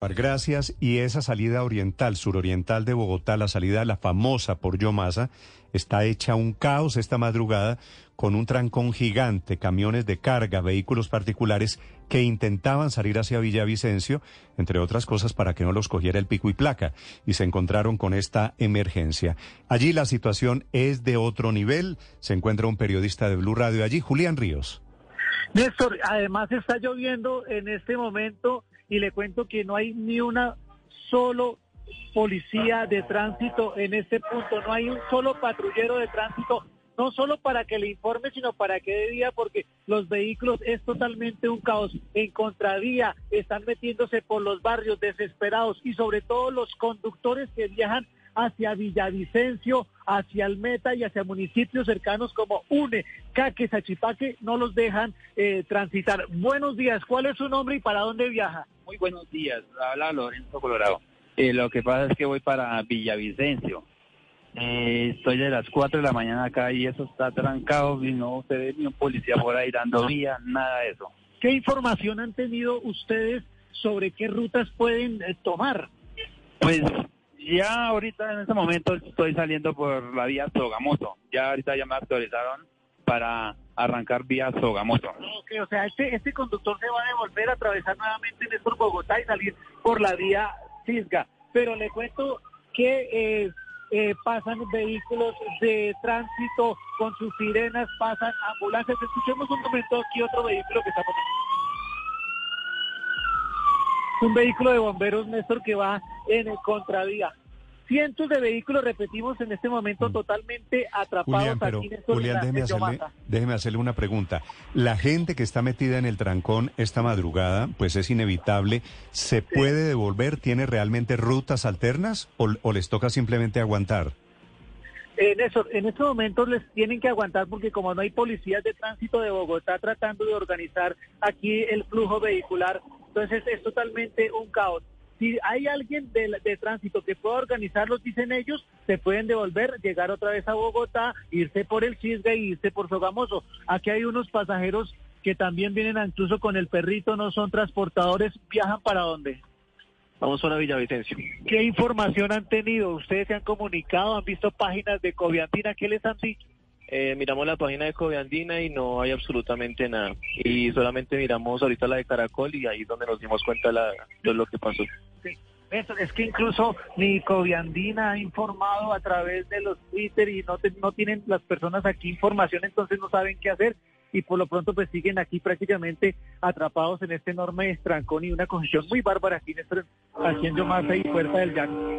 Gracias. Y esa salida oriental, suroriental de Bogotá, la salida la famosa por Yomasa, está hecha un caos esta madrugada con un trancón gigante, camiones de carga, vehículos particulares que intentaban salir hacia Villavicencio, entre otras cosas para que no los cogiera el pico y placa, y se encontraron con esta emergencia. Allí la situación es de otro nivel. Se encuentra un periodista de Blue Radio allí, Julián Ríos. Néstor, además está lloviendo en este momento y le cuento que no hay ni una solo policía de tránsito en este punto, no hay un solo patrullero de tránsito, no solo para que le informe, sino para que de día, porque los vehículos es totalmente un caos. En contravía están metiéndose por los barrios desesperados y sobre todo los conductores que viajan hacia Villavicencio, hacia Almeta y hacia municipios cercanos como Une, Caque, Sachipaque, no los dejan eh, transitar. Buenos días, ¿cuál es su nombre y para dónde viaja? Muy buenos días, habla Lorenzo Colorado. Eh, lo que pasa es que voy para Villavicencio. Eh, estoy de las 4 de la mañana acá y eso está trancado y no se ve ni un policía por ahí dando vía, nada de eso. ¿Qué información han tenido ustedes sobre qué rutas pueden tomar? Pues ya ahorita en este momento estoy saliendo por la vía Sogamoso. Ya ahorita ya me autorizaron para arrancar vía Sogamoso. O sea, este, este conductor se va a devolver a atravesar nuevamente Néstor Bogotá y salir por la vía Cisga. Pero le cuento que eh, eh, pasan vehículos de tránsito con sus sirenas, pasan ambulancias. Escuchemos un momento aquí otro vehículo que está un vehículo de bomberos, Néstor, que va en el contravía. Cientos de vehículos, repetimos, en este momento mm. totalmente atrapados Julián, pero, aquí Julián, déjeme, hacerle, déjeme hacerle una pregunta. La gente que está metida en el trancón esta madrugada, pues es inevitable. ¿Se puede devolver? ¿Tiene realmente rutas alternas o, o les toca simplemente aguantar? En, eso, en estos momentos les tienen que aguantar porque como no hay policías de tránsito de Bogotá tratando de organizar aquí el flujo vehicular, entonces es totalmente un caos. Si hay alguien de, de, tránsito que pueda organizarlos, dicen ellos, se pueden devolver, llegar otra vez a Bogotá, irse por el Chisga y irse por Sogamoso. Aquí hay unos pasajeros que también vienen incluso con el perrito, no son transportadores, viajan para dónde? Vamos a Villavicencio. ¿Qué información han tenido? ¿Ustedes se han comunicado? ¿Han visto páginas de Coviantina? ¿Qué les han dicho? Eh, miramos la página de Coviandina y no hay absolutamente nada. Y solamente miramos ahorita la de Caracol y ahí es donde nos dimos cuenta de lo que pasó. es que incluso ni Coviandina ha informado a través de los Twitter y no, no tienen las personas aquí información, entonces no saben qué hacer y por lo pronto pues siguen aquí prácticamente atrapados en este enorme trancón y una congestión muy bárbara aquí en, este, en Yomasa y Puerta del Llano.